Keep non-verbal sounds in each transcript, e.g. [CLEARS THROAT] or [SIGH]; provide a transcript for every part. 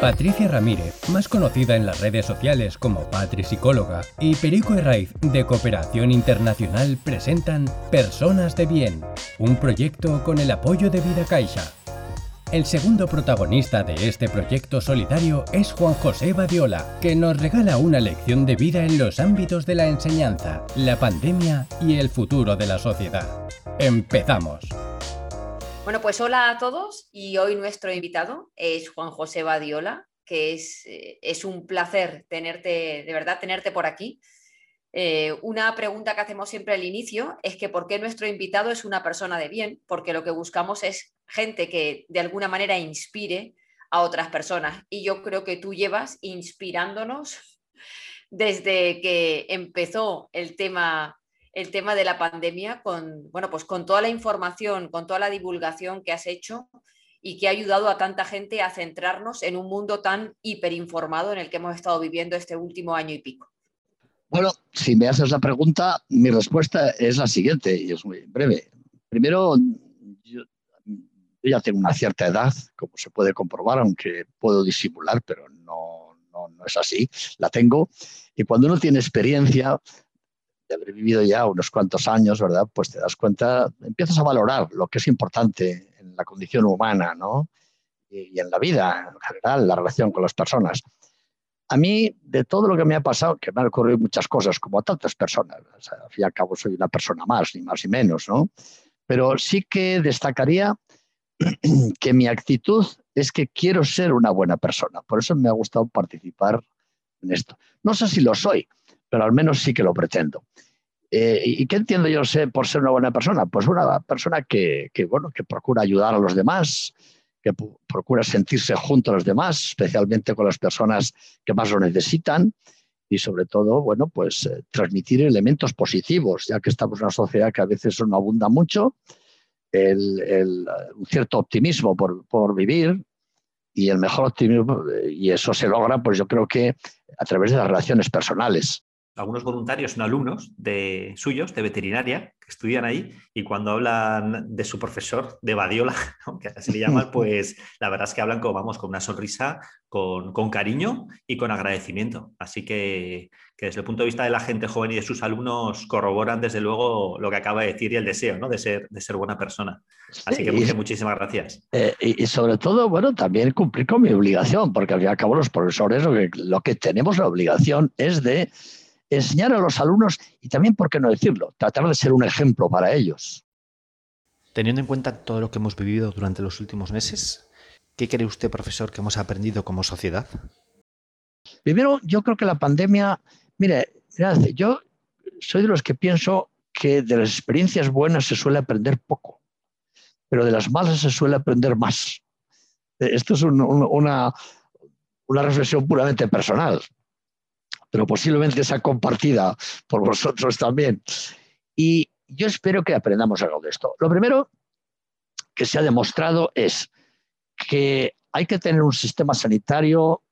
Patricia Ramírez, más conocida en las redes sociales como Patri Psicóloga, y Perico Herraiz de Cooperación Internacional presentan Personas de Bien, un proyecto con el apoyo de Vida Caixa. El segundo protagonista de este proyecto solidario es Juan José Badiola, que nos regala una lección de vida en los ámbitos de la enseñanza, la pandemia y el futuro de la sociedad. ¡Empezamos! Bueno, pues hola a todos y hoy nuestro invitado es Juan José Badiola, que es, eh, es un placer tenerte, de verdad, tenerte por aquí. Eh, una pregunta que hacemos siempre al inicio es que por qué nuestro invitado es una persona de bien, porque lo que buscamos es gente que de alguna manera inspire a otras personas. Y yo creo que tú llevas inspirándonos [LAUGHS] desde que empezó el tema el tema de la pandemia con, bueno, pues con toda la información, con toda la divulgación que has hecho y que ha ayudado a tanta gente a centrarnos en un mundo tan hiperinformado en el que hemos estado viviendo este último año y pico. Bueno, si me haces la pregunta, mi respuesta es la siguiente y es muy breve. Primero, yo, ya tengo una cierta edad, como se puede comprobar, aunque puedo disimular, pero no, no, no es así, la tengo. Y cuando uno tiene experiencia, de haber vivido ya unos cuantos años, ¿verdad? Pues te das cuenta, empiezas a valorar lo que es importante en la condición humana, ¿no? Y, en la vida en general, la relación con las personas. A mí, de todo lo que me ha pasado, que me han ocurrido muchas cosas, como a tantas personas, o sea, al fin y al cabo soy una persona más, ni más ni menos, ¿no? Pero sí que destacaría [CLEARS THROAT] que mi actitud es que quiero ser una buena persona. Por eso me ha gustado participar en esto. No sé si lo soy, pero al menos sí que lo pretendo. Eh, ¿Y qué entiendo yo por ser una buena persona? Pues una persona que, bueno, que procura ayudar a los demás, que procura sentirse junto a los demás, especialmente con las personas que más lo necesitan y sobre todo, bueno, pues eh, transmitir elementos positivos, ya que estamos en una sociedad que a veces no abunda mucho, un cierto optimismo por, por, vivir y el mejor optimismo, y eso se logra, pues yo creo que a través de las relaciones personales algunos voluntarios son alumnos de suyos de veterinaria que estudian ahí y cuando hablan de su profesor de Badiola, [LAUGHS] aunque así le llaman, [LAUGHS] pues la verdad es que hablan con, vamos, con una sonrisa, con, cariño y con agradecimiento. Así que, desde el punto de vista de la gente joven y de sus alumnos corroboran desde luego lo que acaba de decir y el deseo ¿no? de, ser, de ser buena persona. Así que muchísimas gracias. Eh, y, sobre todo, bueno, también cumplir con mi obligación, porque al fin y al cabo los profesores lo que, lo que tenemos la obligación es de enseñar a los alumnos y también, ¿por qué no decirlo?, tratar de ser un ejemplo para ellos. Teniendo en cuenta todo lo que hemos vivido durante los últimos meses, ¿qué cree usted, profesor, que hemos aprendido como sociedad? Primero, yo creo que la pandemia, mire, yo soy de los que pienso que de las experiencias buenas se suele aprender poco, pero de las malas se suele aprender más. Esto es una, una reflexión puramente personal pero posiblemente sea compartida por vosotros también. Y yo espero que aprendamos algo de esto. Lo primero que se ha demostrado es que hay que tener un sistema sanitario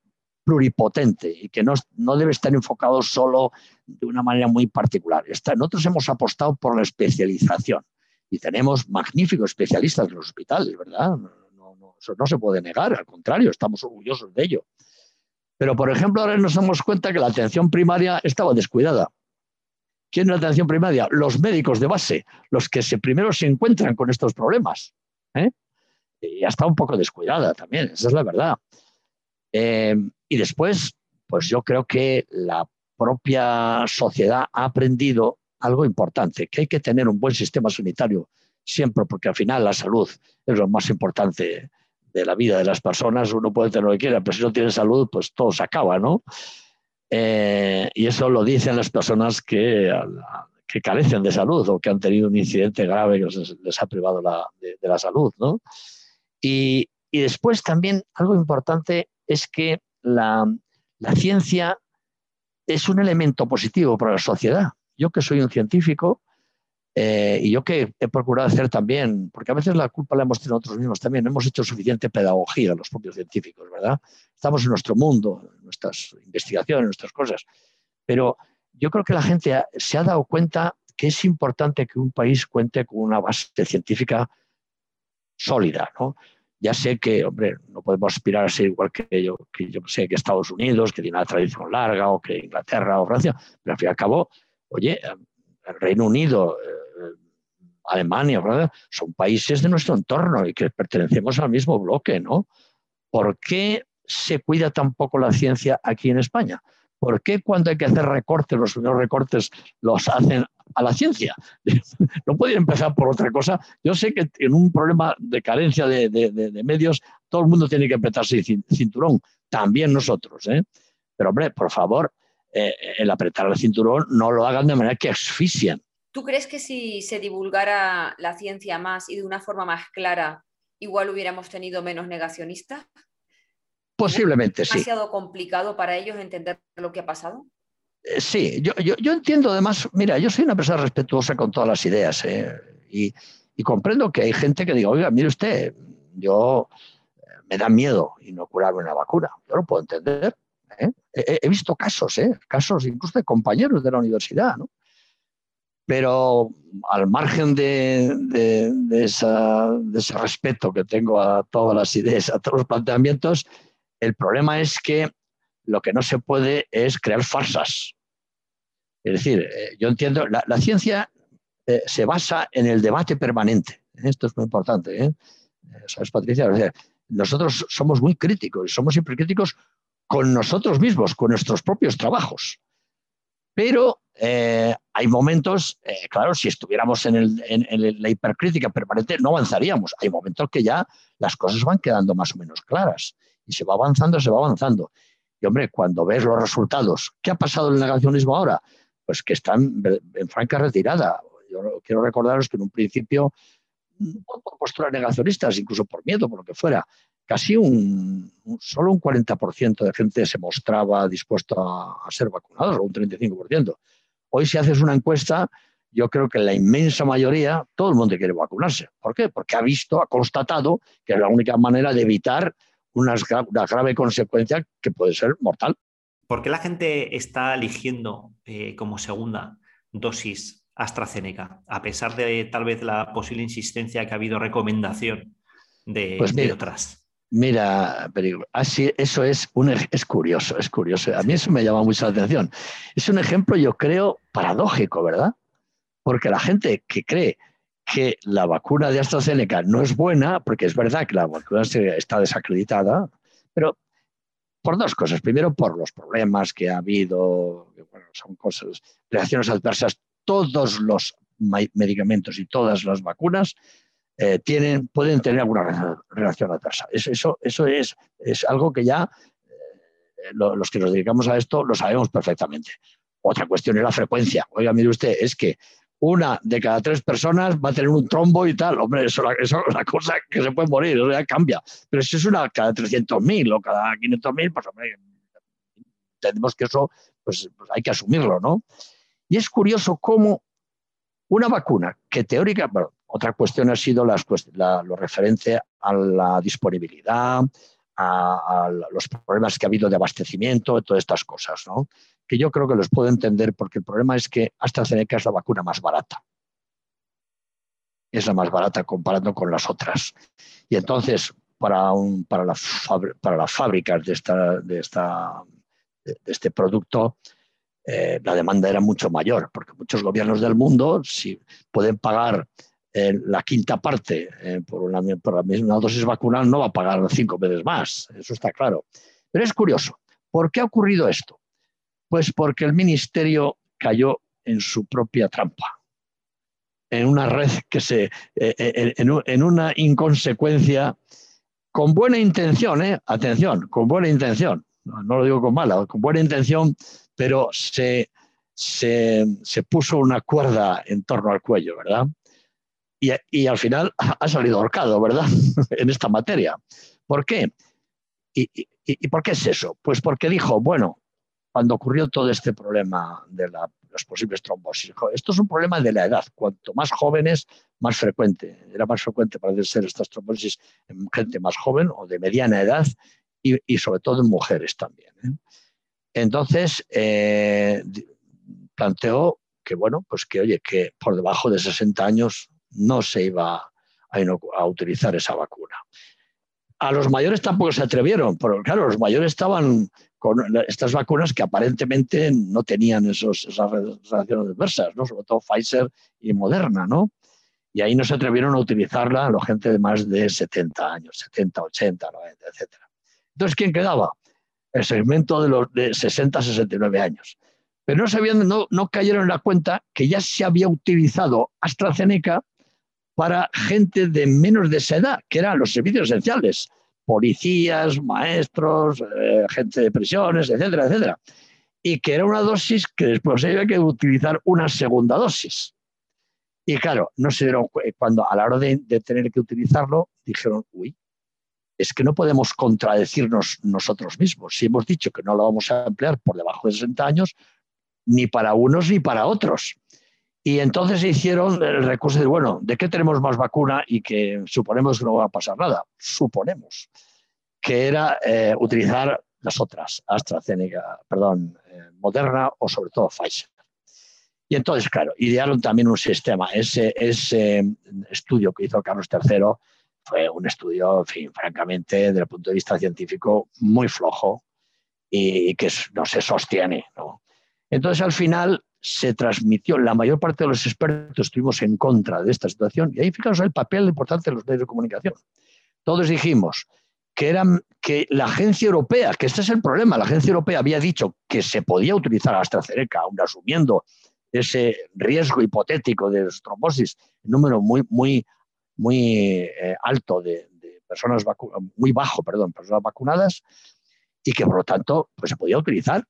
pluripotente y que no, no debe estar enfocado solo de una manera muy particular. nosotros hemos apostado por la especialización y tenemos magníficos especialistas en los hospitales, ¿verdad? eso no se puede negar, al contrario, estamos orgullosos de ello. Pero, por ejemplo, ahora nos damos cuenta que la atención primaria estaba descuidada. ¿Quién es la atención primaria? Los médicos de base, los que se, primero se encuentran con estos problemas. ¿eh? Y está un poco descuidada también, esa es la verdad. Eh, y después, pues yo creo que la propia sociedad ha aprendido algo importante, que hay que tener un buen sistema sanitario siempre, porque al final la salud es lo más importante de la vida de las personas, uno puede tener lo que quiera, pero si no tiene salud, pues todo se acaba, ¿no? Eh, y eso lo dicen las personas que, que carecen de salud o que han tenido un incidente grave que les, ha privado de, la salud, ¿no? Y, y, después también algo importante es que la, la ciencia es un elemento positivo para la sociedad. Yo que soy un científico, eh, y yo que he procurado hacer también, porque a veces la culpa la hemos tenido nosotros mismos también, no hemos hecho suficiente pedagogía los propios científicos, ¿verdad? Estamos en nuestro mundo, en nuestras investigaciones, en nuestras cosas, pero yo creo que la gente se ha dado cuenta que es importante que un país cuente con una base científica sólida, ¿no? Ya sé que, hombre, no podemos aspirar a ser igual que yo, que yo sé que Estados Unidos, que tiene una tradición larga, o que Inglaterra o Francia, pero al fin y al cabo, oye, el Reino Unido, Alemania, son países de nuestro entorno y que pertenecemos al mismo bloque, ¿no? ¿Por qué se cuida tan poco la ciencia aquí en España? ¿Por qué cuando hay que hacer recortes, los primeros recortes los hacen a la ciencia? [LAUGHS] No podía empezar por otra cosa. Yo sé que en un problema de carencia de, medios, todo el mundo tiene que apretarse el cinturón, también nosotros. ¿eh? Pero hombre, por favor, eh, el apretar el cinturón no lo hagan de manera que asfixian. ¿Tú crees que si se divulgara la ciencia más y de una forma más clara, igual hubiéramos tenido menos negacionistas? Posiblemente, sí. demasiado complicado para ellos entender lo que ha pasado? Eh, sí, yo, entiendo además, mira, yo soy una persona respetuosa con todas las ideas ¿eh? y, comprendo que hay gente que diga, oiga, mire usted, yo eh, me da miedo inocularme una vacuna. Yo lo puedo entender. He, visto casos, casos incluso de compañeros de la universidad, ¿no? Pero al margen de, ese respeto que tengo a todas las ideas, a todos los planteamientos, el problema es que lo que no se puede es crear farsas. Es decir, eh, yo entiendo, la, ciencia eh, se basa en el debate permanente. Esto es muy importante. ¿eh? ¿Sabes, Patricia? nosotros somos muy críticos, somos siempre críticos con nosotros mismos, con nuestros propios trabajos. Pero hay momentos, claro, si estuviéramos en, en, la hipercrítica permanente, no avanzaríamos. Hay momentos que ya las cosas van quedando más o menos claras y se va avanzando, se va avanzando. Y hombre, cuando ves los resultados, ¿qué ha pasado en el negacionismo ahora? Pues que están en franca retirada. Yo quiero recordaros que en un principio, por posturas negacionistas, incluso por miedo, por lo que fuera, casi un, solo un 40% de gente se mostraba dispuesto a, a ser vacunados, o un 35%. Hoy si haces una encuesta, yo creo que la inmensa mayoría, todo el mundo quiere vacunarse. ¿Por qué? Porque ha visto, ha constatado que es la única manera de evitar una, grave consecuencia que puede ser mortal. ¿Por qué la gente está eligiendo eh, como segunda dosis AstraZeneca, a pesar de tal vez la posible insistencia que ha habido recomendación de, pues otras? Mira, así, eso es, un, es curioso, es curioso. A mí eso me llama mucho la atención. Es un ejemplo, yo creo, paradójico, ¿verdad? Porque la gente que cree que la vacuna de AstraZeneca no es buena, porque es verdad que la vacuna está desacreditada, pero por dos cosas. Primero, por los problemas que ha habido, bueno, son cosas, reacciones adversas. Todos los medicamentos y todas las vacunas eh, tienen, pueden tener alguna reacción adversa. Eso, eso, es, es algo que ya eh, los que nos dedicamos a esto lo sabemos perfectamente. Otra cuestión es la frecuencia. Oiga, mire usted, es que una de cada tres personas va a tener un trombo y tal. Hombre, eso, es una cosa que se puede morir, eso ya cambia. Pero si es una cada 300.000 o cada 500.000, pues hombre, entendemos que eso pues, pues, hay que asumirlo, ¿no? Y es curioso cómo una vacuna que teórica, otra cuestión ha sido las, lo referente a la disponibilidad, a, los problemas que ha habido de abastecimiento, todas estas cosas, ¿no? que yo creo que los puedo entender porque el problema es que AstraZeneca es la vacuna más barata. Es la más barata comparando con las otras. Y entonces, para, para las fábricas de, esta, de, esta, de este producto, eh, la demanda era mucho mayor, porque muchos gobiernos del mundo, si pueden pagar la quinta parte eh, por, una, la misma dosis vacunal no va a pagar cinco veces más, eso está claro. Pero es curioso, ¿por qué ha ocurrido esto? Pues porque el ministerio cayó en su propia trampa, en una red que se, eh, eh, en, una inconsecuencia con buena intención, atención, con buena intención, no, lo digo con mala, con buena intención, pero se, se, se puso una cuerda en torno al cuello, ¿verdad? Y, al final [LAUGHS] ha salido ahorcado, ¿verdad? [LAUGHS] en esta materia. ¿Por qué? ¿Y, por qué es eso? Pues porque dijo, bueno, cuando ocurrió todo este problema de los posibles trombosis, esto es un problema de la edad. Cuanto más jóvenes, más frecuente. Era más frecuente, parece ser, estas trombosis en gente más joven o de mediana edad y, sobre todo en mujeres también. ¿eh? Entonces, eh, planteó que, bueno, pues que, oye, que por debajo de 60 años no se iba a, utilizar esa vacuna. a los mayores tampoco se atrevieron, pero claro, los mayores estaban con estas vacunas que aparentemente no tenían esos, esas relaciones adversas, ¿no? sobre todo Pfizer y Moderna, ¿no? Y ahí no se atrevieron a utilizarla la gente de más de 70 años, 70, 80, 90, etc. Entonces, ¿quién quedaba? El segmento de los de 60 a 69 años. Pero no, sabían, no, no cayeron en la cuenta que ya se había utilizado AstraZeneca para gente de menos de esa edad, que eran los servicios esenciales, policías, maestros, eh, gente de prisiones, etcétera, etcétera. Y que era una dosis que después había que utilizar una segunda dosis. Y claro, no se dieron cuando a la hora de, tener que utilizarlo, dijeron, uy, es que no podemos contradecirnos nosotros mismos. Si hemos dicho que no lo vamos a emplear por debajo de 60 años, ni para unos ni para otros. Y entonces se hicieron el recurso de, bueno, ¿de qué tenemos más vacuna y que suponemos que no va a pasar nada? Suponemos que era eh, utilizar las otras, AstraZeneca, perdón, eh, Moderna o sobre todo Pfizer. Y entonces, claro, idearon también un sistema. Ese, ese estudio que hizo Carlos III fue un estudio, en fin, francamente, desde el punto de vista científico, muy flojo y que no se sostiene. ¿no? Entonces, al final, se transmitió, la mayor parte de los expertos estuvimos en contra de esta situación, y ahí fijaos el papel importante de los medios de comunicación. Todos dijimos que, eran, que la agencia europea, que este es el problema, la agencia europea había dicho que se podía utilizar AstraZeneca, aún asumiendo ese riesgo hipotético de trombosis, número muy, muy, muy eh, alto de, personas muy bajo, perdón, personas vacunadas, y que por lo tanto pues, se podía utilizar.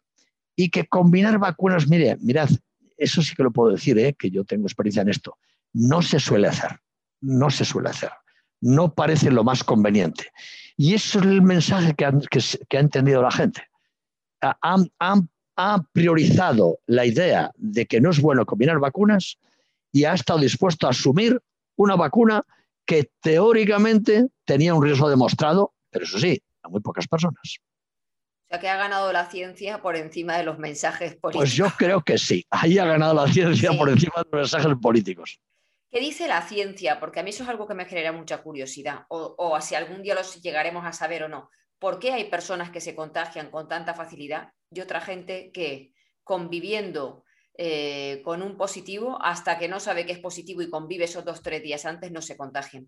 Y que combinar vacunas, mire, mirad, eso sí que lo puedo decir, ¿eh? que yo tengo experiencia en esto, no se suele hacer, no se suele hacer, no parece lo más conveniente. Y eso es el mensaje que, ha entendido la gente. Han, ha priorizado la idea de que no es bueno combinar vacunas y ha estado dispuesto a asumir una vacuna que teóricamente tenía un riesgo demostrado, pero eso sí, a muy pocas personas. O sea que ha ganado la ciencia por encima de los mensajes políticos. Pues yo creo que sí, ahí ha ganado la ciencia por encima de los mensajes políticos. ¿Qué dice la ciencia? Porque a mí eso es algo que me genera mucha curiosidad, o, o si algún día los llegaremos a saber o no. ¿Por qué hay personas que se contagian con tanta facilidad y otra gente que conviviendo eh, con un positivo, hasta que no sabe que es positivo y convive esos dos o tres días antes, no se contagian?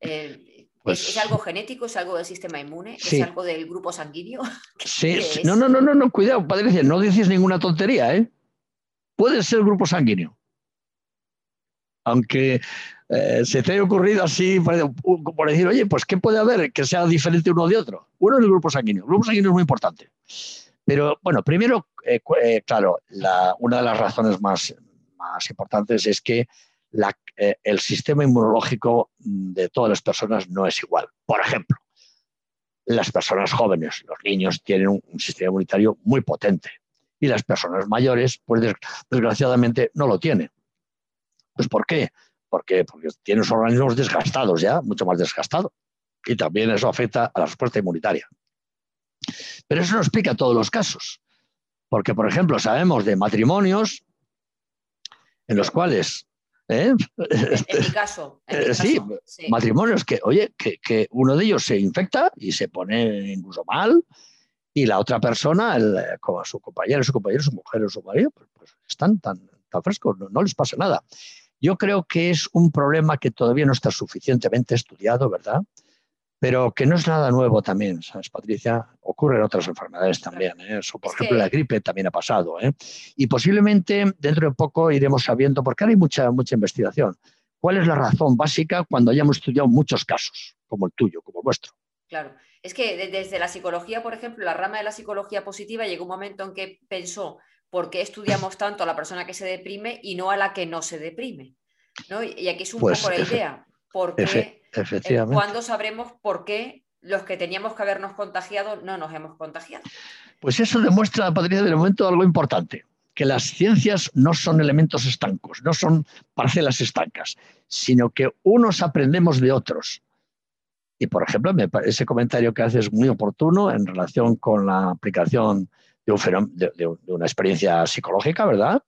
Eh, pues ¿es, algo genético? ¿Es algo del sistema inmune? ¿Es algo del grupo sanguíneo? [LAUGHS] Sí, no, no, no, no, no, cuidado, Patricia, no dices ninguna tontería, ¿eh? Puede ser grupo sanguíneo. Aunque eh, se te haya ocurrido así, por decir, oye, pues ¿qué puede haber que sea diferente uno de otro? Uno es el grupo sanguíneo. El grupo sanguíneo es muy importante. Pero bueno, primero, eh, claro, una de las razones más, más importantes es que el sistema inmunológico de todas las personas no es igual. Por ejemplo, las personas jóvenes, los niños, tienen un, sistema inmunitario muy potente y las personas mayores, pues desgraciadamente, no lo tienen. Pues ¿por qué? ¿Por qué? Porque tiene los organismos desgastados ya, mucho más desgastados. Y también eso afecta a la respuesta inmunitaria. Pero eso no explica todos los casos. Porque, por ejemplo, sabemos de matrimonios en los cuales ¿eh? En, [LAUGHS] mi caso. Eh, sí, matrimonios que, oye, que, uno de ellos se infecta y se pone incluso mal, y la otra persona, como su compañero, su compañero, su mujer o su marido, pues, pues están tan, tan frescos, no, les pasa nada. Yo creo que es un problema que todavía no está suficientemente estudiado, ¿verdad? Pero que no es nada nuevo también, ¿sabes, Patricia? Ocurre en otras enfermedades también. ¿eh? Eso, por ejemplo, la gripe también ha pasado. ¿eh? Y posiblemente dentro de poco iremos sabiendo, porque ahora hay mucha, mucha investigación, cuál es la razón básica cuando hayamos estudiado muchos casos, como el tuyo, como el vuestro. Claro. Es que desde la psicología, por ejemplo, la rama de la psicología positiva llegó un momento en que pensó ¿por qué estudiamos tanto a la persona que se deprime y no a la que no se deprime? Y aquí es un pues poco la idea. Porque eh, ¿Cuándo sabremos por qué los que teníamos que habernos contagiado no nos hemos contagiado? Pues eso demuestra, Patricia, de momento algo importante, que las ciencias no son elementos estancos, no son parcelas estancas, sino que unos aprendemos de otros. Y, por ejemplo, ese comentario que haces es muy oportuno en relación con la aplicación de, una experiencia psicológica, ¿verdad?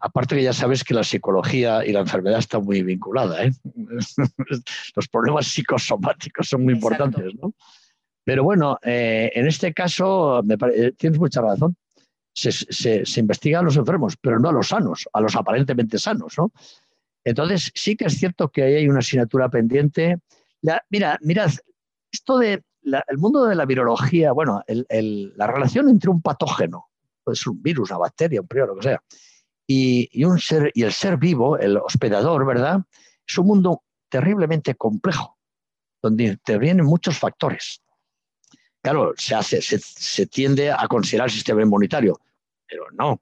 Aparte que ya sabes que la psicología y la enfermedad están muy vinculadas. ¿eh? [LAUGHS] Los problemas psicosomáticos son muy importantes, ¿no? Pero bueno, eh, en este caso me eh, tienes mucha razón. Se, se, investiga a los enfermos, pero no a los sanos, a los aparentemente sanos, ¿no? Entonces, sí que es cierto que ahí hay una asignatura pendiente. mira, mirad, esto de el mundo de la virología, bueno, la relación entre un patógeno, puede ser un virus, una bacteria, un prior, lo que sea, y, el ser vivo, el hospedador, ¿verdad? Es un mundo terriblemente complejo, donde intervienen muchos factores. Claro, se, hace, se, tiende a considerar el sistema inmunitario, pero no.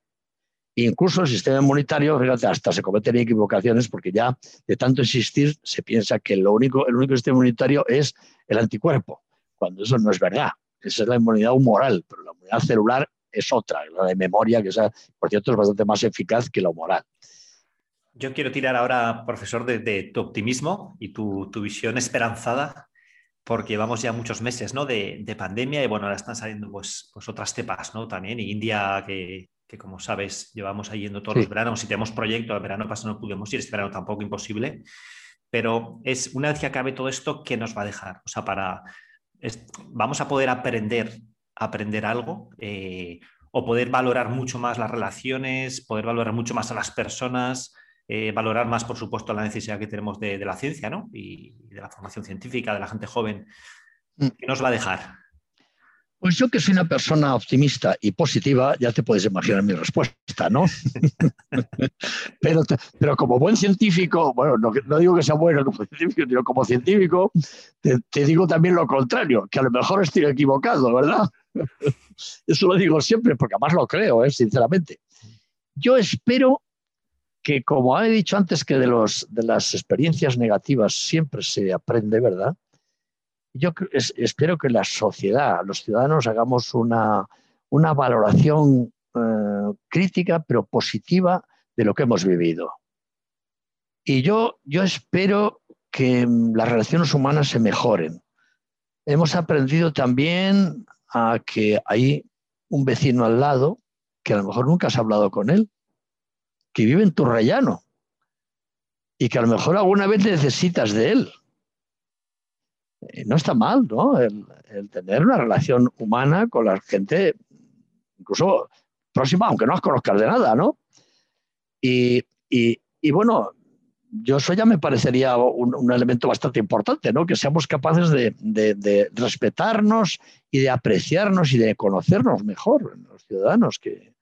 Incluso el sistema inmunitario, fíjate, hasta se cometen equivocaciones porque ya de tanto insistir se piensa que lo único, el único sistema inmunitario es el anticuerpo, cuando eso no es verdad. Esa es la inmunidad humoral, pero la inmunidad celular es otra, la de memoria, que esa, por cierto es bastante más eficaz que la humoral. Yo quiero tirar ahora, profesor, de, tu optimismo y tu, tu, visión esperanzada porque vamos ya muchos meses ¿no? de, pandemia y bueno, ahora están saliendo pues, pues otras cepas ¿no? también. Y India, que, como sabes, llevamos ahí yendo todos los veranos y tenemos proyecto, el verano pasado no pudimos ir, este verano tampoco imposible. Pero es una vez que acabe todo esto, ¿qué nos va a dejar? O sea, para, vamos a poder aprender, aprender algo eh, o poder valorar mucho más las relaciones, poder valorar mucho más a las personas, eh, valorar más, por supuesto, la necesidad que tenemos de, la ciencia ¿no? y de la formación científica, de la gente joven. Mm. ¿Qué nos va a dejar? Pues yo que soy una persona optimista y positiva, ya te puedes imaginar mi respuesta, ¿no? [LAUGHS] pero, pero como buen científico, bueno, no, digo que sea bueno como científico, sino como científico, te, te, digo también lo contrario, que a lo mejor estoy equivocado, ¿verdad? Eso lo digo siempre, porque además lo creo, ¿eh? sinceramente. Yo espero que como he dicho antes que de, los, de las experiencias negativas siempre se aprende, ¿verdad? Yo espero que la sociedad, los ciudadanos, hagamos una, valoración eh, crítica pero positiva de lo que hemos vivido. Y yo, yo espero que las relaciones humanas se mejoren. Hemos aprendido también a que hay un vecino al lado que a lo mejor nunca has hablado con él, que vive en tu rellano y que a lo mejor alguna vez necesitas de él. Eh, no está mal, ¿no? El, tener una relación humana con la gente, incluso próxima, aunque no las conozcas de nada, ¿no? Y, bueno, yo eso ya me parecería un, elemento bastante importante, ¿no? Que seamos capaces de, respetarnos y de apreciarnos y de conocernos mejor, los ciudadanos que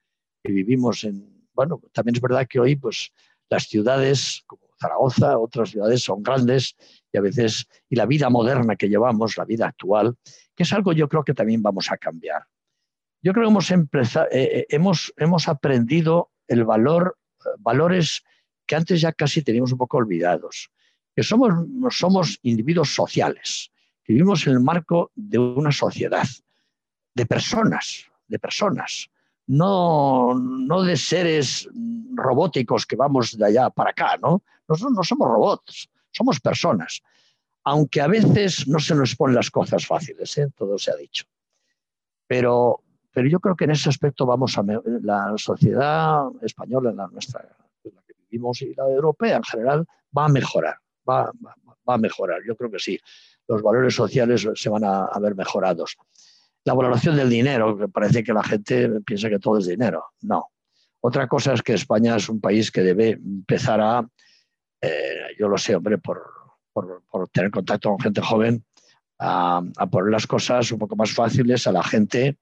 vivimos en, bueno, también es verdad que hoy pues, las ciudades como Zaragoza, otras ciudades son grandes y a veces, y la vida moderna que llevamos, la vida actual, que es algo yo creo que también vamos a cambiar. Yo creo que hemos, empezado, eh, eh, hemos, hemos aprendido el valor, valores que antes ya casi teníamos un poco olvidados, que somos, somos individuos sociales, vivimos en el marco de una sociedad, de personas, de personas no, no de seres robóticos que vamos de allá para acá, ¿no? Nosotros no somos robots, somos personas. Aunque a veces no se nos ponen las cosas fáciles, ¿eh? todo se ha dicho. Pero, pero yo creo que en ese aspecto vamos a la sociedad española, la nuestra, vivimos y la europea en general, va a mejorar, va, va, a mejorar. Yo creo que sí. Los valores sociales se van a, a ver mejorados la valoración del dinero, que parece que la gente piensa que todo es dinero. No. Otra cosa es que España es un país que debe empezar a, eh, yo lo sé, hombre, por, tener contacto con gente joven, a, poner las cosas un poco más fáciles a la gente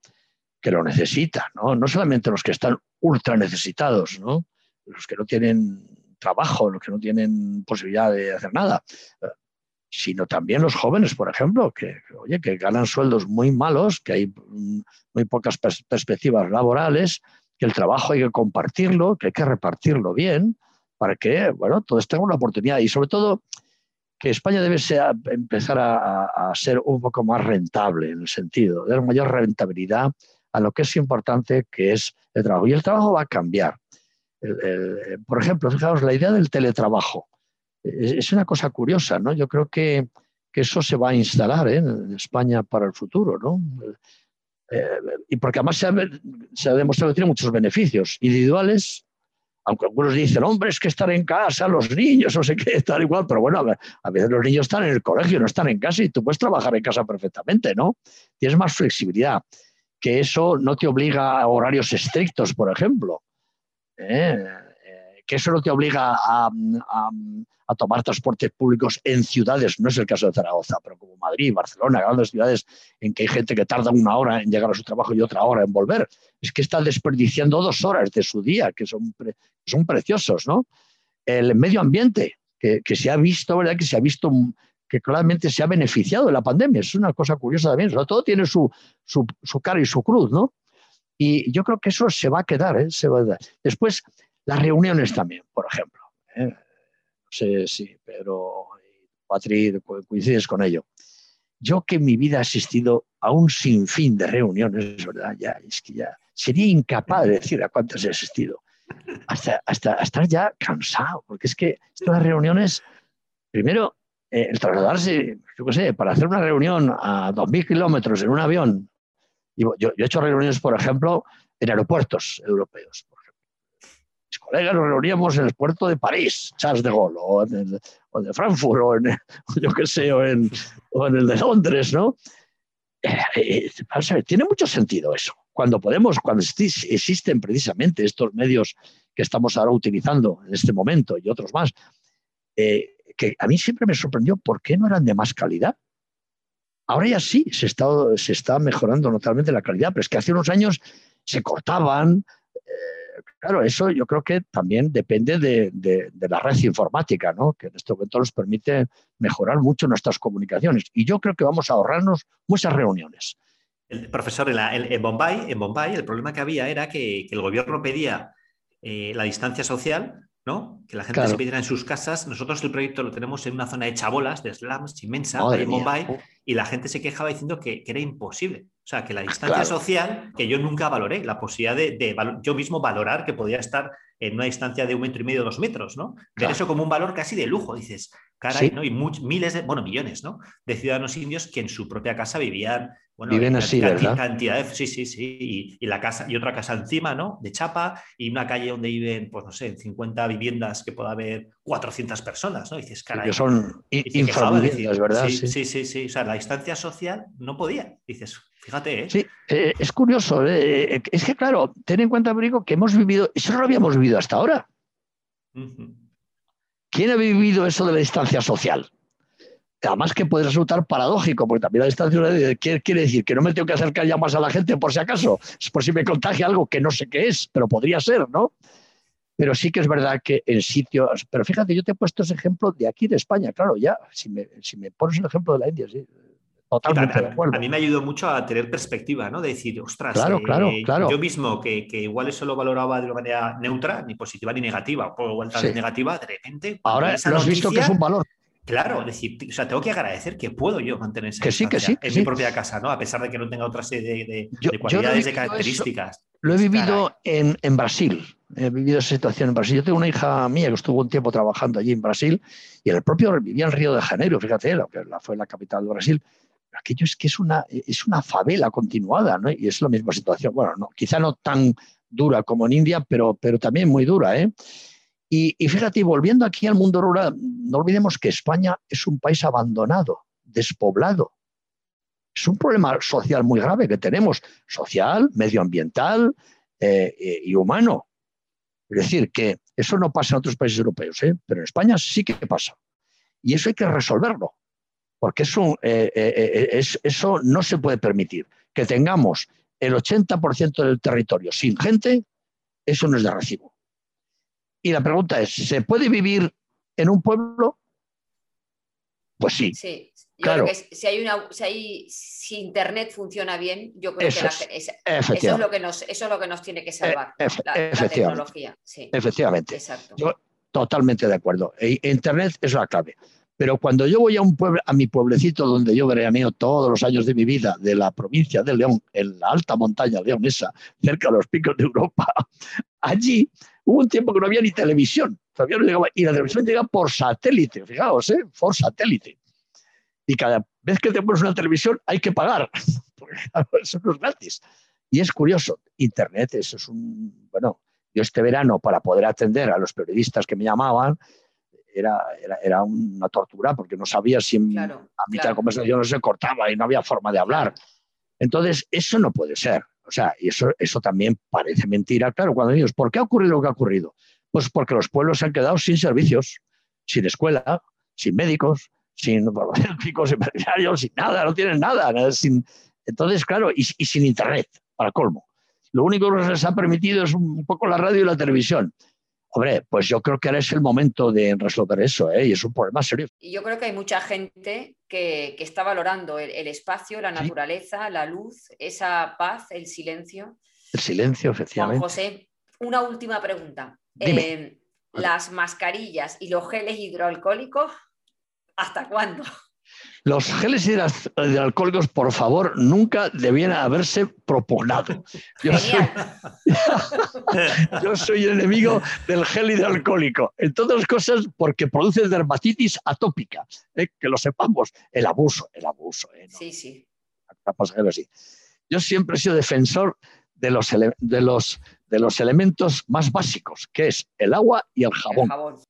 que lo necesita, ¿no? No solamente los que están ultra necesitados, ¿no? Los que no tienen trabajo, los que no tienen posibilidad de hacer nada sino también los jóvenes, por ejemplo, que, oye, que ganan sueldos muy malos, que hay mm, muy pocas perspectivas laborales, que el trabajo hay que compartirlo, que hay que repartirlo bien, para que, bueno, todos tengan una oportunidad. Y sobre todo, que España debe empezar a, ser un poco más rentable, en el sentido de dar mayor rentabilidad a lo que es importante, que es el trabajo. Y el trabajo va a cambiar. Por ejemplo, fijaos, la idea del teletrabajo es una cosa curiosa, ¿no? Yo creo que, eso se va a instalar ¿eh? en España para el futuro, ¿no? Eh, y porque además se ha, demostrado que tiene muchos beneficios individuales, aunque algunos dicen, hombre, es que estar en casa, los niños, no sé qué, tal igual, pero bueno, a veces los niños están en el colegio, no están en casa y tú puedes trabajar en casa perfectamente, ¿no? Tienes más flexibilidad, que eso no te obliga a horarios estrictos, por ejemplo. ¿Eh? Eh, que eso no te obliga a, tomar transportes públicos en ciudades, no es el caso de Zaragoza, pero como Madrid, Barcelona, grandes ciudades en que hay gente que tarda una hora en llegar a su trabajo y otra hora en volver. Es que está desperdiciando dos horas de su día, que son, preciosos, ¿no? El medio ambiente, que, se ha visto, ¿verdad? Que se ha visto que claramente se ha beneficiado de la pandemia. Es una cosa curiosa también. todo tiene su, su, cara y su cruz, ¿no? Y yo creo que eso se va a quedar, ¿eh? se va a quedar. Después, las reuniones también, por ejemplo. ¿eh? sé si Pedro y Patri coincides con ello. Yo que en mi vida he asistido a un sinfín de reuniones, ¿verdad? Ya, es que ya sería incapaz de decir a cuántas he asistido. Hasta, hasta, estar ya cansado, porque es que estas reuniones, primero, eh, el trasladarse, yo qué sé, para hacer una reunión a 2.000 kilómetros en un avión. Yo, yo, he hecho reuniones, por ejemplo, en aeropuertos europeos mis colegas nos reuníamos en el puerto de París, Charles de Gaulle, o, de Frankfurt, o, en, [LAUGHS] yo qué sé, o en, el de Londres, ¿no? Eh, eh, tiene mucho sentido eso. Cuando podemos, cuando existen precisamente estos medios que estamos ahora utilizando en este momento y otros más, eh, que a mí siempre me sorprendió por qué no eran de más calidad. Ahora ya sí, se está, mejorando notablemente la calidad, pero es que hace unos años se cortaban, Claro, eso yo creo que también depende de, la red informática, ¿no? que en este momento nos permite mejorar mucho nuestras comunicaciones. Y yo creo que vamos a ahorrarnos muchas reuniones. El profesor, en, Bombay, en Bombay el problema que había era que, el gobierno pedía eh, la distancia social que la gente se pidiera en sus casas. Nosotros el proyecto lo tenemos en una zona de chabolas, de slums, inmensa, en Mumbai, y la gente se quejaba diciendo que, era imposible. O sea, que la distancia social, que yo nunca valoré, la posibilidad de, yo mismo valorar que podía estar en una distancia de un metro y medio, dos metros, ¿no? Ver eso como un valor casi de lujo, dices, caray, ¿no? Y miles de, bueno, millones, ¿no? De ciudadanos indios que en su propia casa vivían bueno, Viven así, ¿verdad? Cantidad sí, sí, sí. Y, la casa, y otra casa encima, ¿no? De chapa, y una calle donde viven, pues no sé, 50 viviendas que pueda haber 400 personas, ¿no? Y dices, caray. que son infraviviendas, ¿verdad? Sí, sí, sí, sí, O sea, la distancia social no podía. Dices, fíjate, ¿eh? Sí, eh, es curioso. ¿eh? es que, claro, ten en cuenta, Brico, que hemos vivido, eso no lo habíamos vivido hasta ahora. ¿Quién ha vivido eso de la distancia social? Además que puede resultar paradójico, porque también la distancia ¿qué quiere decir? Que no me tengo que acercar ya más a la gente por si acaso, es por si me contagia algo que no sé qué es, pero podría ser, ¿no? Pero sí que es verdad que en sitios, pero fíjate, yo te he puesto ese ejemplo de aquí de España, claro, ya, si me, si me pones el ejemplo de la India, sí, Totalmente a, a, mí me ayudó mucho a tener perspectiva, ¿no? De decir, ostras, claro, eh, claro, claro. yo mismo, que, que, igual eso lo valoraba de una manera neutra, ni positiva ni negativa, o igual tal negativa, de repente. Ahora lo has visto que es un valor. Claro, es decir, o sea, tengo que agradecer que puedo yo mantener esa que sí, que sí, en mi propia casa, ¿no? A pesar de que no tenga otra serie de, cualidades, de características. Lo he vivido en, Brasil. He vivido esa situación en Brasil. Yo tengo una hija mía que estuvo un tiempo trabajando allí en Brasil y en el propio vivía en Río de Janeiro, fíjate, lo que fue la capital de Brasil. Aquello es que es una, es una favela continuada, ¿no? Y es la misma situación. Bueno, no, quizá no tan dura como en India, pero, pero también muy dura, ¿eh? Y, fíjate, volviendo aquí al mundo rural, no olvidemos que España es un país abandonado, despoblado. Es un problema social muy grave que tenemos, social, medioambiental eh, eh, y humano. Es decir, que eso no pasa en otros países europeos, ¿eh? pero en España sí que pasa. Y eso hay que resolverlo, porque eso, eso no se puede permitir. Que tengamos el 80% del territorio sin gente, eso no es de recibo. Y la pregunta es, ¿se puede vivir en un pueblo? Pues sí. Sí, claro. si, hay una, si, Internet funciona bien, yo creo que eso, es lo que nos, eso es lo que nos tiene que salvar, la, tecnología. Efectivamente. Exacto. Yo totalmente de acuerdo. E, Internet es la clave. Pero cuando yo voy a un a mi pueblecito donde yo veraneo todos los años de mi vida, de la provincia de León, en la alta montaña leonesa, cerca de los picos de Europa, [LAUGHS] allí hubo un tiempo que no había ni televisión. Todavía no llegaba, y la televisión llega por satélite, fijaos, ¿eh? por satélite. Y cada vez que te pones una televisión hay que pagar, [LAUGHS] porque eso no es gratis. Y es curioso, Internet, eso es un, bueno, Yo este verano, para poder atender a los periodistas que me llamaban, era, era, una tortura porque no sabía si a mitad de la conversación no se cortaba y no había forma de hablar. Entonces, eso no puede ser. O sea, y eso, eso también parece mentira. Claro, cuando dices, ¿por qué ha ocurrido lo que ha ocurrido? Pues porque los pueblos se han quedado sin servicios, sin escuela, sin médicos, sin científicos, [LAUGHS] sin veterinarios, sin nada, no tienen nada. Sin... Entonces, claro, y, y sin internet, para colmo. Lo único que les ha permitido es un poco la radio y la televisión. Hombre, pues yo creo que ahora es el momento de resolver eso, ¿eh? y es un problema serio. Y yo creo que hay mucha gente que, está valorando el, espacio, la naturaleza, la luz, esa paz, el silencio. El silencio, efectivamente. Juan José, una última pregunta. Eh, las mascarillas y los geles hidroalcohólicos, ¿hasta cuándo? Los geles hidroalcohólicos, por favor, nunca debían haberse propugnado. [LAUGHS] Yo soy, el enemigo del gel hidroalcohólico. En todas las cosas, porque produce dermatitis atópica. ¿eh? Que lo sepamos. El abuso, el abuso. ¿eh? Sí, sí. Yo siempre he sido defensor de los, de, los, de los elementos más básicos, que es el agua y el jabón. El jabón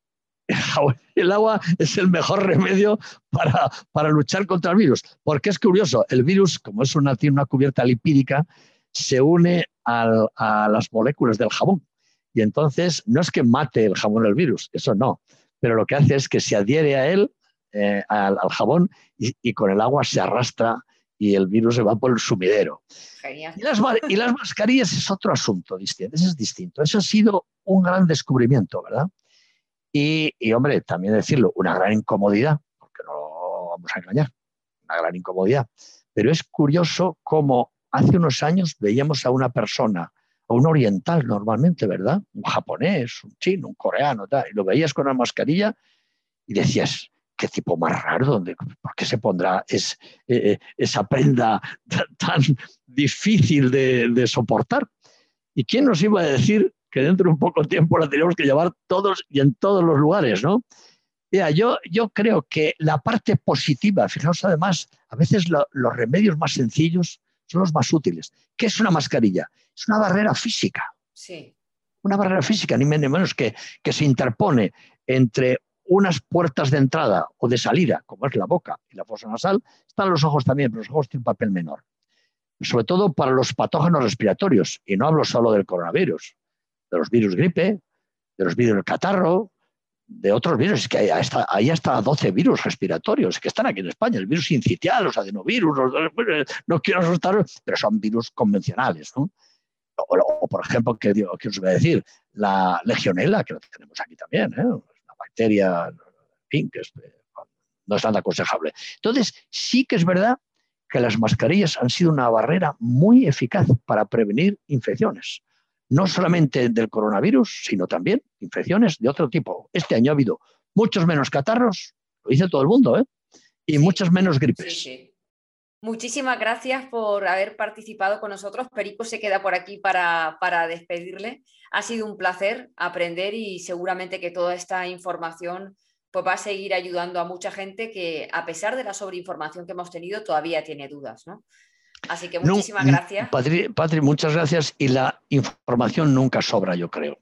[LAUGHS] el agua es el mejor remedio para, luchar contra el virus. Porque es curioso, el virus, como es una, tiene una cubierta lipídica, se une a las moléculas del jabón. Y entonces no es que mate el jabón el virus, eso no. Pero lo que hace es que se adhiere a él, eh, al, jabón, y, con el agua se arrastra y el virus se va por el sumidero. Y las, y las mascarillas es otro asunto distinto, eso es distinto. Eso ha sido un gran descubrimiento, ¿verdad? Y, hombre, también decirlo, una gran incomodidad, porque no vamos a engañar, una gran incomodidad. Pero es curioso cómo hace unos años veíamos a una persona, a un oriental normalmente, ¿verdad? Un japonés, un chino, un coreano, tal, y lo veías con una mascarilla y decías, qué tipo más raro, ¿dónde, ¿por qué se pondrá es, eh, eh, esa prenda tan, difícil de, soportar? ¿Y quién nos iba a decir que dentro de un poco tiempo la tenemos que llevar todos y en todos los lugares, ¿no? yo, yo creo que la parte positiva, fijaos además, a veces los remedios más sencillos son los más útiles. ¿Qué es una mascarilla? Es una barrera física. Sí. Una barrera física, ni menos que, que se interpone entre unas puertas de entrada o de salida, como es la boca y la fosa nasal, están los ojos también, pero los ojos tienen un papel menor. Sobre todo para los patógenos respiratorios, y no hablo solo del coronavirus, de los virus gripe, de los virus del catarro, de otros virus, que hay hasta, hay hasta 12 virus respiratorios que están aquí en España, el virus incitial, los adenovirus, no quiero asustaros, pero son virus convencionales. ¿no? O, por ejemplo, ¿qué, os voy a decir? La legionela, que lo tenemos aquí también, ¿eh? una bacteria, en fin, que no es tan aconsejable. Entonces, sí que es verdad que las mascarillas han sido una barrera muy eficaz para prevenir infecciones no solamente del coronavirus, sino también infecciones de otro tipo. Este año ha habido muchos menos catarros, lo dice todo el mundo, ¿eh? y muchas menos gripes. Muchísimas gracias por haber participado con nosotros. Perico se queda por aquí para, para despedirle. Ha sido un placer aprender y seguramente que toda esta información pues, va a seguir ayudando a mucha gente que, a pesar de la sobreinformación que hemos tenido, todavía tiene dudas. ¿no? Así que muchísimas gracias. Patri, muchas gracias y la información nunca sobra, yo creo.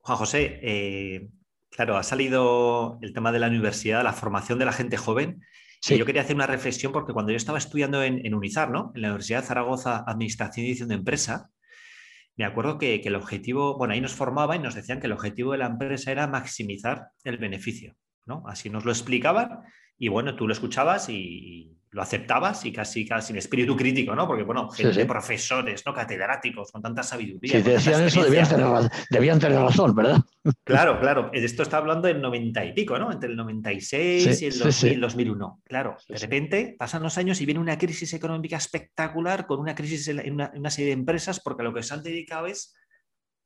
Juan José, eh, claro, ha salido el tema de la universidad, la formación de la gente joven. Sí. yo quería hacer una reflexión porque cuando yo estaba estudiando en, UNIZAR, ¿no? en la Universidad de Zaragoza, Administración y Edición de Empresa, me acuerdo que, el objetivo, bueno, ahí nos formaba y nos decían que el objetivo de la empresa era maximizar el beneficio. ¿no? Así nos lo explicaban y bueno, tú lo escuchabas y, lo aceptabas y casi, casi sin espíritu crítico, ¿no? Porque, bueno, gente, profesores, ¿no? Catedráticos, con tanta sabiduría. Si te decían eso, debían tener, razón, ¿verdad? Claro, [LAUGHS] claro. Esto está hablando del 90 y pico, ¿no? Entre el 96 y el 2001. Claro, de repente pasan los años y viene una crisis económica espectacular con una crisis en una, serie de empresas porque lo que se han dedicado es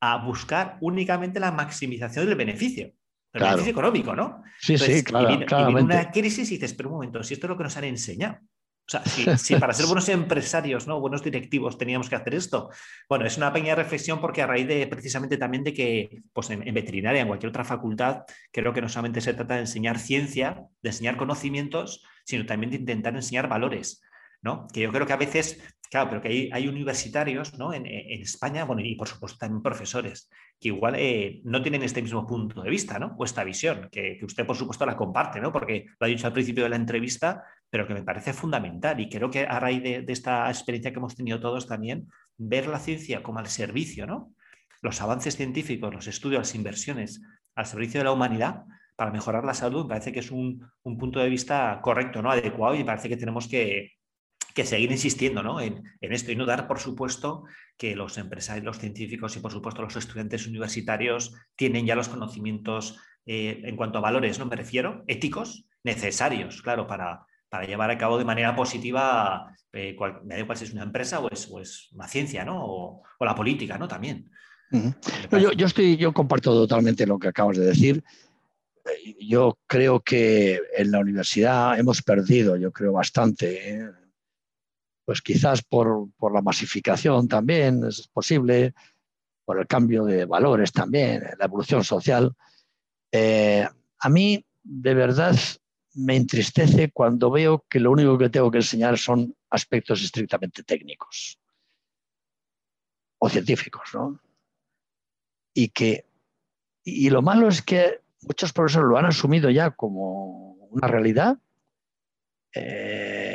a buscar únicamente la maximización del beneficio. El beneficio económico, ¿no? Sí, sí, claro. Y viene, una crisis y dices, pero un momento, si esto es lo que nos han enseñado. O sea, [LAUGHS] si, para ser buenos empresarios, ¿no? buenos directivos teníamos que hacer esto. Bueno, es una pequeña reflexión porque a raíz de precisamente también de que pues en, veterinaria, en cualquier otra facultad, creo que no solamente se trata de enseñar ciencia, de enseñar conocimientos, sino también de intentar enseñar valores. ¿no? Que yo creo que a veces Claro, pero que hay, universitarios ¿no? en, España, bueno, y por supuesto también profesores, que igual eh, no tienen este mismo punto de vista, ¿no? O esta visión, que, usted por supuesto la comparte, ¿no? Porque lo ha dicho al principio de la entrevista, pero que me parece fundamental y creo que a raíz de, esta experiencia que hemos tenido todos también, ver la ciencia como al servicio, ¿no? Los avances científicos, los estudios, las inversiones al servicio de la humanidad para mejorar la salud, me parece que es un, un punto de vista correcto, ¿no? Adecuado y parece que tenemos que, que seguir insistiendo ¿no? en, en, esto y no dar por supuesto que los empresarios, los científicos y por supuesto los estudiantes universitarios tienen ya los conocimientos eh, en cuanto a valores, no me refiero, éticos, necesarios, claro, para, para llevar a cabo de manera positiva, eh, cual, me da igual si es una empresa o es, o es una ciencia, ¿no? O, o, la política, ¿no? También. Uh -huh. no, yo, yo, estoy, yo comparto totalmente lo que acabas de decir. Yo creo que en la universidad hemos perdido, yo creo, bastante. ¿eh? Pues quizás por, por, la masificación también es posible, por el cambio de valores también, la evolución social. Eh, a mí, de verdad, me entristece cuando veo que lo único que tengo que enseñar son aspectos estrictamente técnicos o científicos, ¿no? Y que, y lo malo es que muchos profesores lo han asumido ya como una realidad. Eh,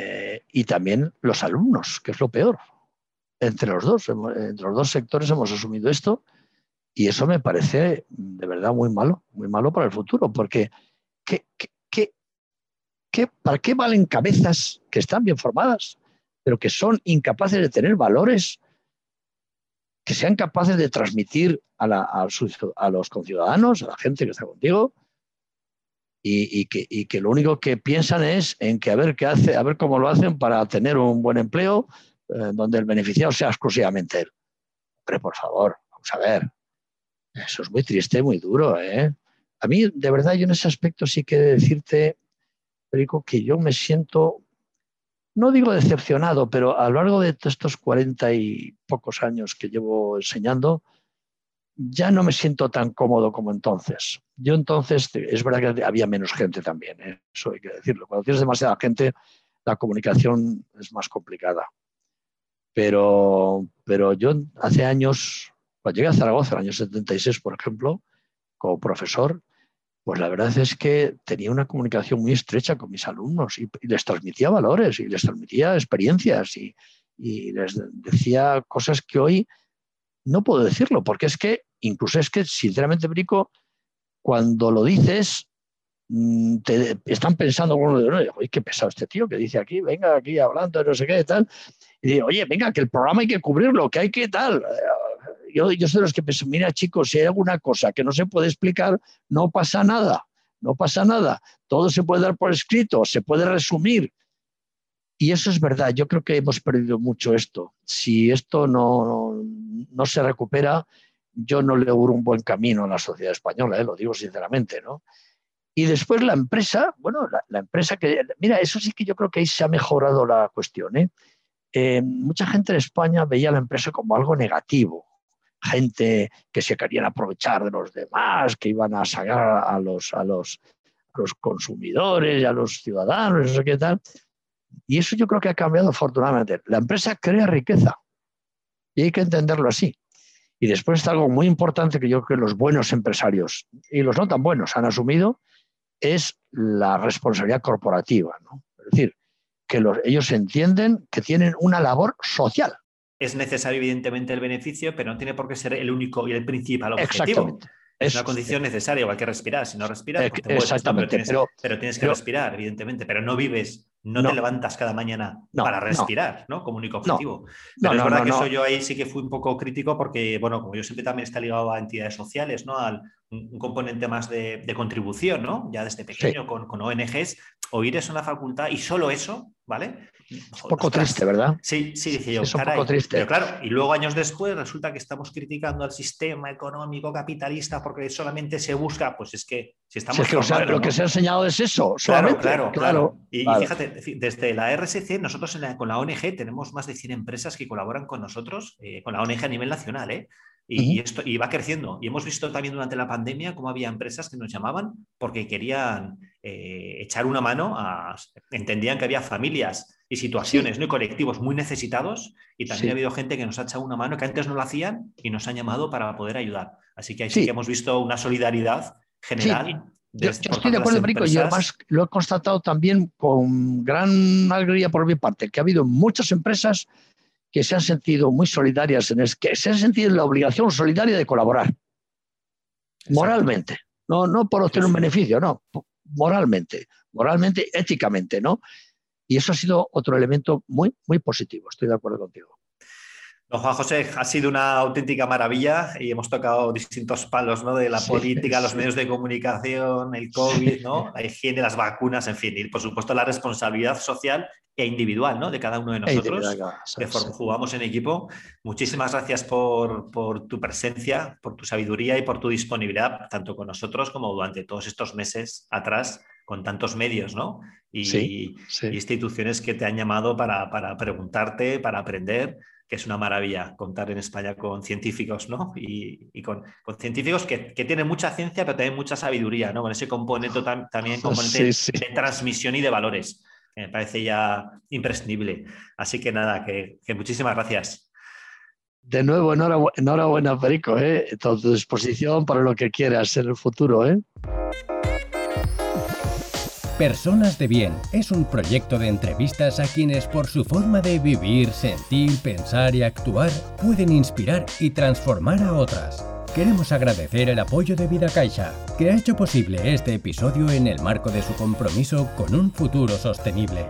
y también los alumnos, que es lo peor. Entre los dos, entre los dos sectores hemos asumido esto y eso me parece de verdad muy malo, muy malo para el futuro, porque ¿qué, qué, qué, ¿para qué valen cabezas que están bien formadas, pero que son incapaces de tener valores que sean capaces de transmitir a, la, a, a los conciudadanos, a la gente que está contigo, y, y, que, y, que, lo único que piensan es en que a ver qué hace, a ver cómo lo hacen para tener un buen empleo eh, donde el beneficiado sea exclusivamente él. Pero por favor, vamos a ver. Eso es muy triste, muy duro. ¿eh? A mí, de verdad, yo en ese aspecto sí que decirte, Perico, que yo me siento, no digo decepcionado, pero a lo largo de estos cuarenta y pocos años que llevo enseñando, ya no me siento tan cómodo como entonces. Yo entonces, es verdad que había menos gente también, ¿eh? eso hay que decirlo. Cuando tienes demasiada gente, la comunicación es más complicada. Pero, pero yo hace años, cuando llegué a Zaragoza, en el año 76, por ejemplo, como profesor, pues la verdad es que tenía una comunicación muy estrecha con mis alumnos y, les transmitía valores y les transmitía experiencias y les decía cosas que hoy no puedo decirlo, porque es que, incluso es que, sinceramente, Brico, cuando lo dices, mm, te están pensando, oye, qué pesado este tío que dice aquí, venga aquí hablando, no sé qué, tal. Y digo, oye, venga, que el programa hay que cubrirlo, que hay que tal. Yo, yo soy de los que pienso, mira, chicos, si hay alguna cosa que no se puede explicar, no pasa nada, no pasa nada. Todo se puede dar por escrito, se puede resumir. Y eso es verdad, yo creo que hemos perdido mucho esto. Si esto no, no se recupera, yo no le un buen camino a la sociedad española, ¿eh? lo digo sinceramente, ¿no? Y después la empresa, bueno, la, empresa que, mira, eso sí que yo creo que ahí se ha mejorado la cuestión, ¿eh? Eh, mucha gente en España veía la empresa como algo negativo, gente que se querían aprovechar de los demás, que iban a sacar a los, a los, a los consumidores a los ciudadanos, eso qué tal. Y eso yo creo que ha cambiado afortunadamente. La empresa crea riqueza y hay que entenderlo así. Y después está algo muy importante que yo creo que los buenos empresarios y los no tan buenos han asumido, es la responsabilidad corporativa. ¿no? Es decir, que los, ellos entienden que tienen una labor social. Es necesario, evidentemente, el beneficio, pero no tiene por qué ser el único y el principal objetivo. Exactamente. Es una condición necesaria, igual que respirar. Si no respiras, pues te mueres, Exactamente. pero, tienes, pero, pero tienes que pero, respirar, evidentemente. Pero no vives, no, no, te levantas cada mañana no, para respirar, ¿no? Como único objetivo. pero es verdad que eso yo ahí sí que fui un poco crítico porque, bueno, como yo siempre también está ligado a entidades sociales, ¿no? Al un, componente más de, de, contribución, ¿no? Ya desde pequeño sí. con, con, ONGs, oír es una facultad y solo eso, ¿vale? Es un poco ostras, triste, ¿verdad? Sí, sí, dije yo. Es un caray. poco triste. Pero claro, y luego años después resulta que estamos criticando al sistema económico capitalista porque solamente se busca, pues es que si estamos... Si es que, o sea, lo que se ha enseñado es eso, solamente. Claro, claro, claro. Y, fíjate, desde la RSC, nosotros la, con la ONG tenemos más de 100 empresas que colaboran con nosotros, eh, con la ONG a nivel nacional, ¿eh? Y, esto, y va creciendo. Y hemos visto también durante la pandemia cómo había empresas que nos llamaban porque querían eh, echar una mano a... Entendían que había familias y situaciones ¿no? y colectivos muy necesitados y también ha habido gente que nos ha echado una mano que antes no lo hacían y nos han llamado para poder ayudar. Así que ahí sí, que hemos visto una solidaridad general. Yo, estoy de acuerdo, Brico, y además lo he constatado también con gran alegría por mi parte, que ha habido muchas empresas que se han sentido muy solidarias, en que se han sentido en la obligación solidaria de colaborar. Moralmente, no, no por obtener un beneficio, no, moralmente, moralmente, éticamente, ¿no? Y eso ha sido otro elemento muy, muy positivo, estoy de acuerdo contigo. Don Juan José, ha sido una auténtica maravilla y hemos tocado distintos palos ¿no? de la política, los medios de comunicación, el COVID, ¿no? la higiene, las vacunas, en fin, y por supuesto la responsabilidad social e individual ¿no? de cada uno de nosotros, de forma jugamos en equipo. Muchísimas gracias por, tu presencia, por tu sabiduría y por tu disponibilidad, tanto con nosotros como durante todos estos meses atrás, con tantos medios ¿no? y, instituciones que te han llamado para, para preguntarte, para aprender que es una maravilla contar en España con científicos, ¿no? Y, con, científicos que, tienen mucha ciencia, pero también mucha sabiduría, ¿no? Con ese componente también [LAUGHS] componente de transmisión y de valores. Me parece ya imprescindible. Así que nada, que, muchísimas gracias. De nuevo, enhorabuena, enhorabuena Perico, ¿eh? A tu disposición para lo que quieras en el futuro, ¿eh? Personas de Bien es un proyecto de entrevistas a quienes por su forma de vivir, sentir, pensar y actuar pueden inspirar y transformar a otras. Queremos agradecer el apoyo de Vida Caixa, que ha hecho posible este episodio en el marco de su compromiso con un futuro sostenible.